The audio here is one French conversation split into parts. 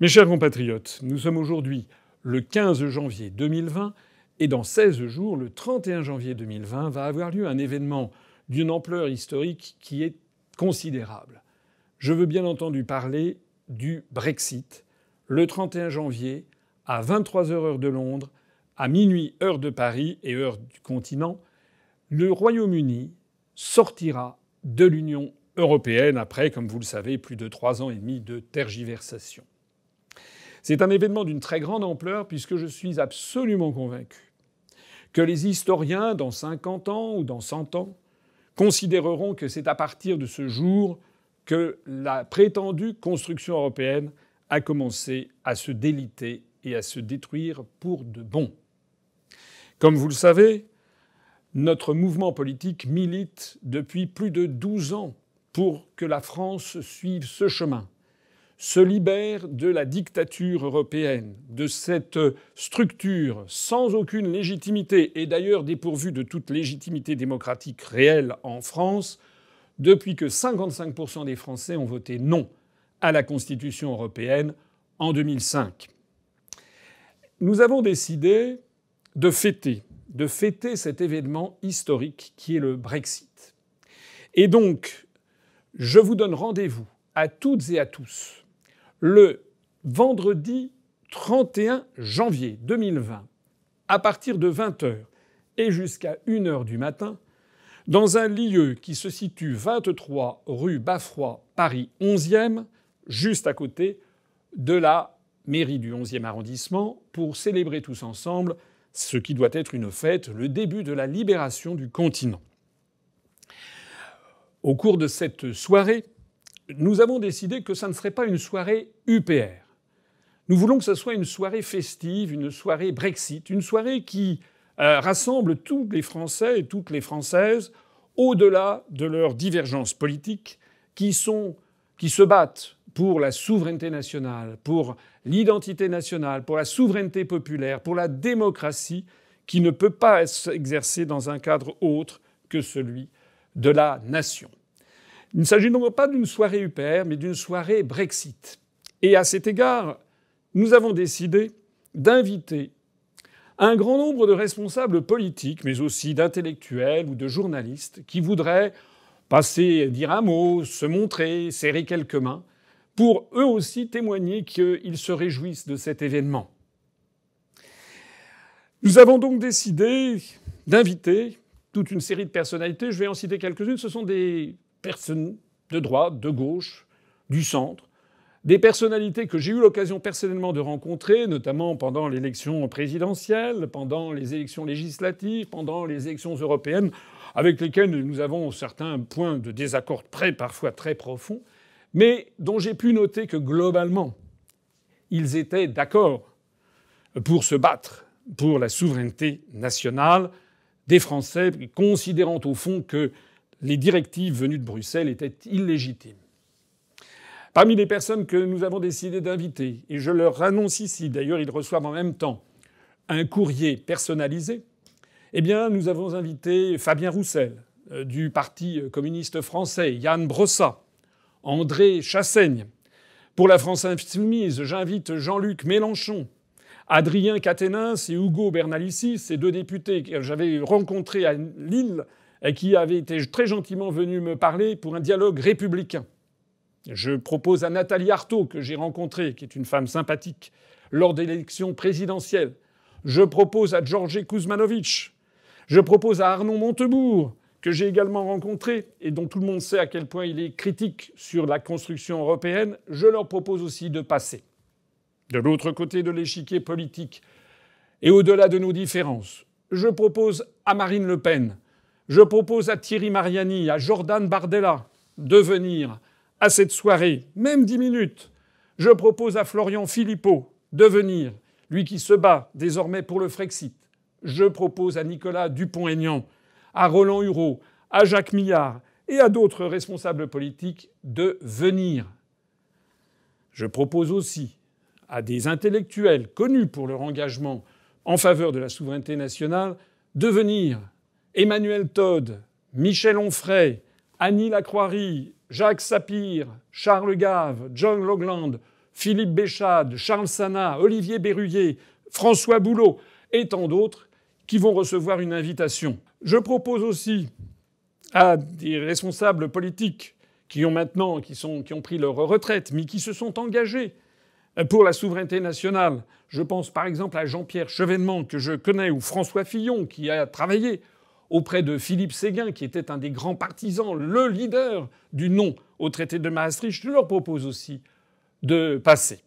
Mes chers compatriotes, nous sommes aujourd'hui le 15 janvier 2020 et dans 16 jours, le 31 janvier 2020, va avoir lieu un événement d'une ampleur historique qui est considérable. Je veux bien entendu parler du Brexit. Le 31 janvier, à 23h heure de Londres, à minuit heure de Paris et heure du continent, le Royaume-Uni sortira de l'Union européenne après, comme vous le savez, plus de trois ans et demi de tergiversation. C'est un événement d'une très grande ampleur puisque je suis absolument convaincu que les historiens, dans 50 ans ou dans 100 ans, considéreront que c'est à partir de ce jour que la prétendue construction européenne a commencé à se déliter et à se détruire pour de bon. Comme vous le savez, notre mouvement politique milite depuis plus de 12 ans pour que la France suive ce chemin, se libère de la dictature européenne, de cette structure sans aucune légitimité et d'ailleurs dépourvue de toute légitimité démocratique réelle en France, depuis que 55% des Français ont voté non à la Constitution européenne en 2005. Nous avons décidé de fêter, de fêter cet événement historique qui est le Brexit. Et donc, je vous donne rendez-vous à toutes et à tous le vendredi 31 janvier 2020, à partir de 20h et jusqu'à 1h du matin, dans un lieu qui se situe 23 rue Baffroy, Paris 11e, juste à côté de la mairie du 11e arrondissement, pour célébrer tous ensemble ce qui doit être une fête, le début de la libération du continent. Au cours de cette soirée, nous avons décidé que ça ne serait pas une soirée UPR. Nous voulons que ce soit une soirée festive, une soirée Brexit, une soirée qui euh, rassemble tous les Français et toutes les Françaises au-delà de leurs divergences politiques, qui, se battent pour la souveraineté nationale, pour l'identité nationale, pour la souveraineté populaire, pour la démocratie, qui ne peut pas s'exercer dans un cadre autre que celui de la nation. Il ne s'agit donc pas d'une soirée UPR, mais d'une soirée Brexit. Et à cet égard, nous avons décidé d'inviter un grand nombre de responsables politiques, mais aussi d'intellectuels ou de journalistes, qui voudraient passer, dire un mot, se montrer, serrer quelques mains, pour eux aussi témoigner qu'ils se réjouissent de cet événement. Nous avons donc décidé d'inviter toute une série de personnalités. Je vais en citer quelques-unes. Ce sont des personnes de droite, de gauche, du centre, des personnalités que j'ai eu l'occasion personnellement de rencontrer, notamment pendant l'élection présidentielle, pendant les élections législatives, pendant les élections européennes, avec lesquelles nous avons certains points de désaccord très, parfois très profonds, mais dont j'ai pu noter que globalement, ils étaient d'accord pour se battre pour la souveraineté nationale des Français, considérant au fond que les directives venues de Bruxelles étaient illégitimes. Parmi les personnes que nous avons décidé d'inviter, et je leur annonce ici, d'ailleurs ils reçoivent en même temps un courrier personnalisé, eh bien nous avons invité Fabien Roussel euh, du Parti communiste français, Yann Brossat, André Chassaigne. Pour la France insoumise, j'invite Jean-Luc Mélenchon, Adrien Quatennens et Hugo Bernalicis, ces deux députés que j'avais rencontrés à Lille qui avaient été très gentiment venus me parler pour un dialogue républicain. Je propose à Nathalie Arthaud, que j'ai rencontrée, qui est une femme sympathique, lors de l'élection présidentielle. Je propose à Georges Kuzmanovic. Je propose à Arnaud Montebourg, que j'ai également rencontré et dont tout le monde sait à quel point il est critique sur la construction européenne. Je leur propose aussi de passer de l'autre côté de l'échiquier politique et au-delà de nos différences. Je propose à Marine Le Pen, je propose à Thierry Mariani, à Jordan Bardella de venir à cette soirée, même dix minutes. Je propose à Florian Philippot de venir, lui qui se bat désormais pour le Frexit. Je propose à Nicolas Dupont-Aignan, à Roland Hureau, à Jacques Millard et à d'autres responsables politiques de venir. Je propose aussi à des intellectuels connus pour leur engagement en faveur de la souveraineté nationale de venir. Emmanuel Todd, Michel Onfray, Annie Lacroix, Jacques Sapir, Charles Gave, John Logland, Philippe Béchade, Charles Sana, Olivier Berruyer, François Boulot et tant d'autres qui vont recevoir une invitation. Je propose aussi à des responsables politiques qui ont maintenant, qui, sont, qui ont pris leur retraite, mais qui se sont engagés pour la souveraineté nationale. Je pense par exemple à Jean-Pierre Chevènement, que je connais, ou François Fillon, qui a travaillé auprès de Philippe Séguin, qui était un des grands partisans, le leader du non au traité de Maastricht. Je leur propose aussi de passer.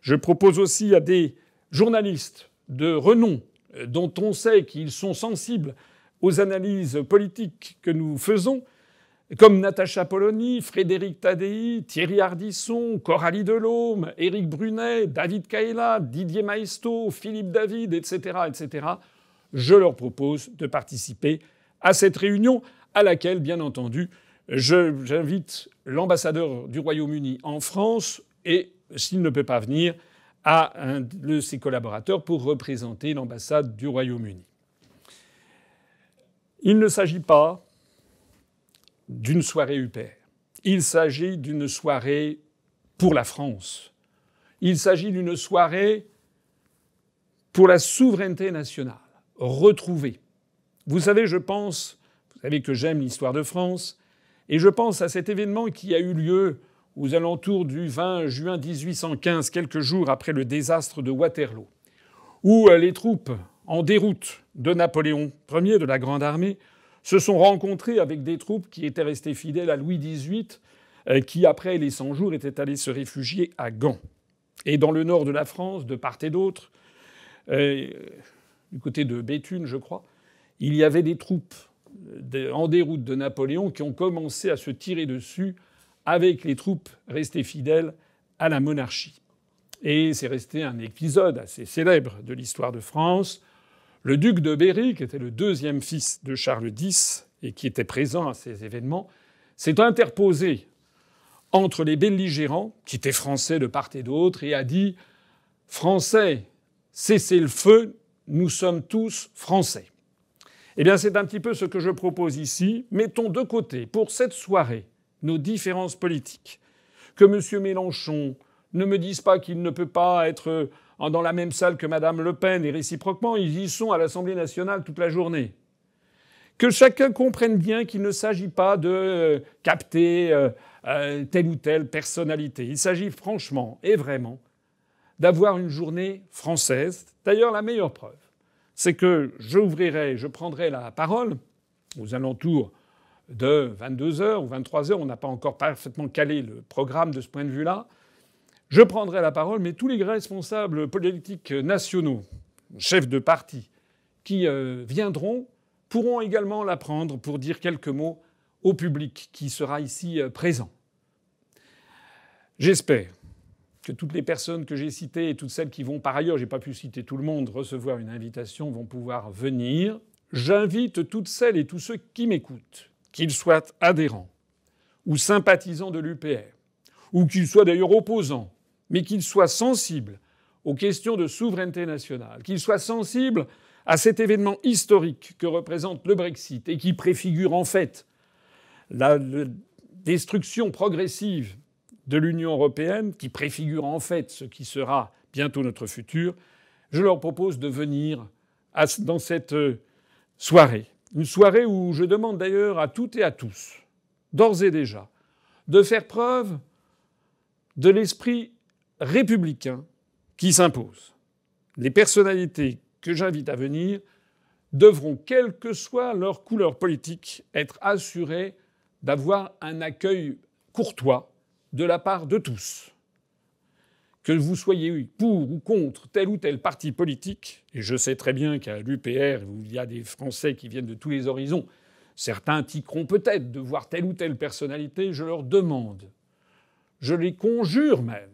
Je propose aussi à des journalistes de renom, dont on sait qu'ils sont sensibles aux analyses politiques que nous faisons, comme Natacha Polony, Frédéric Tadei, Thierry Ardisson, Coralie Delhomme, Éric Brunet, David Kaela, Didier Maisto, Philippe David, etc., etc., je leur propose de participer à cette réunion à laquelle, bien entendu, j'invite l'ambassadeur du Royaume-Uni en France et, s'il ne peut pas venir, à un de ses collaborateurs pour représenter l'ambassade du Royaume-Uni. Il ne s'agit pas d'une soirée UPR. Il s'agit d'une soirée pour la France. Il s'agit d'une soirée pour la souveraineté nationale, retrouvée. Vous savez, je pense, vous savez que j'aime l'histoire de France, et je pense à cet événement qui a eu lieu aux alentours du 20 juin 1815, quelques jours après le désastre de Waterloo, où les troupes en déroute de Napoléon Ier, de la Grande Armée, se sont rencontrés avec des troupes qui étaient restées fidèles à Louis XVIII, euh, qui, après les 100 jours, étaient allés se réfugier à Gand. Et dans le nord de la France, de part et d'autre, euh, du côté de Béthune, je crois, il y avait des troupes en déroute de Napoléon qui ont commencé à se tirer dessus avec les troupes restées fidèles à la monarchie. Et c'est resté un épisode assez célèbre de l'histoire de France. Le duc de Berry, qui était le deuxième fils de Charles X et qui était présent à ces événements, s'est interposé entre les belligérants, qui étaient français de part et d'autre, et a dit Français, cessez le feu, nous sommes tous français. Eh bien, c'est un petit peu ce que je propose ici. Mettons de côté, pour cette soirée, nos différences politiques. Que M. Mélenchon ne me dise pas qu'il ne peut pas être dans la même salle que Mme Le Pen et réciproquement, ils y sont à l'Assemblée nationale toute la journée. Que chacun comprenne bien qu'il ne s'agit pas de euh, capter euh, euh, telle ou telle personnalité. Il s'agit franchement et vraiment d'avoir une journée française. D'ailleurs, la meilleure preuve, c'est que j'ouvrirai, je prendrai la parole aux alentours de 22h ou 23h. On n'a pas encore parfaitement calé le programme de ce point de vue-là. Je prendrai la parole, mais tous les responsables politiques nationaux, chefs de parti, qui euh, viendront, pourront également la prendre pour dire quelques mots au public qui sera ici euh, présent. J'espère que toutes les personnes que j'ai citées et toutes celles qui vont par ailleurs, j'ai pas pu citer tout le monde, recevoir une invitation, vont pouvoir venir. J'invite toutes celles et tous ceux qui m'écoutent, qu'ils soient adhérents ou sympathisants de l'UPR, ou qu'ils soient d'ailleurs opposants mais qu'il soit sensible aux questions de souveraineté nationale, qu'il soit sensible à cet événement historique que représente le Brexit et qui préfigure en fait la, destruction progressive de l'Union européenne, qui préfigure en fait ce qui sera bientôt notre futur, je leur propose de venir dans cette euh, soirée. Une soirée où je demande d'ailleurs à toutes et à tous, d'ores et déjà, de faire preuve de l'esprit républicain qui s'impose. Les personnalités que j'invite à venir devront, quelle que soit leur couleur politique, être assurées d'avoir un accueil courtois de la part de tous. Que vous soyez pour ou contre tel ou tel parti politique, et je sais très bien qu'à l'UPR, il y a des Français qui viennent de tous les horizons, certains tiqueront peut-être de voir telle ou telle personnalité, je leur demande, je les conjure même,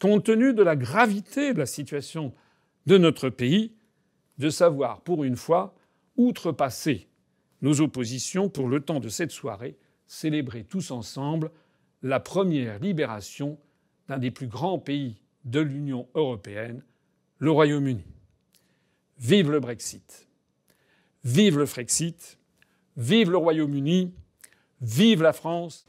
compte tenu de la gravité de la situation de notre pays, de savoir pour une fois outrepasser nos oppositions pour le temps de cette soirée, célébrer tous ensemble la première libération d'un des plus grands pays de l'Union européenne, le Royaume-Uni. Vive le Brexit. Vive le Frexit. Vive le Royaume-Uni. Vive la France.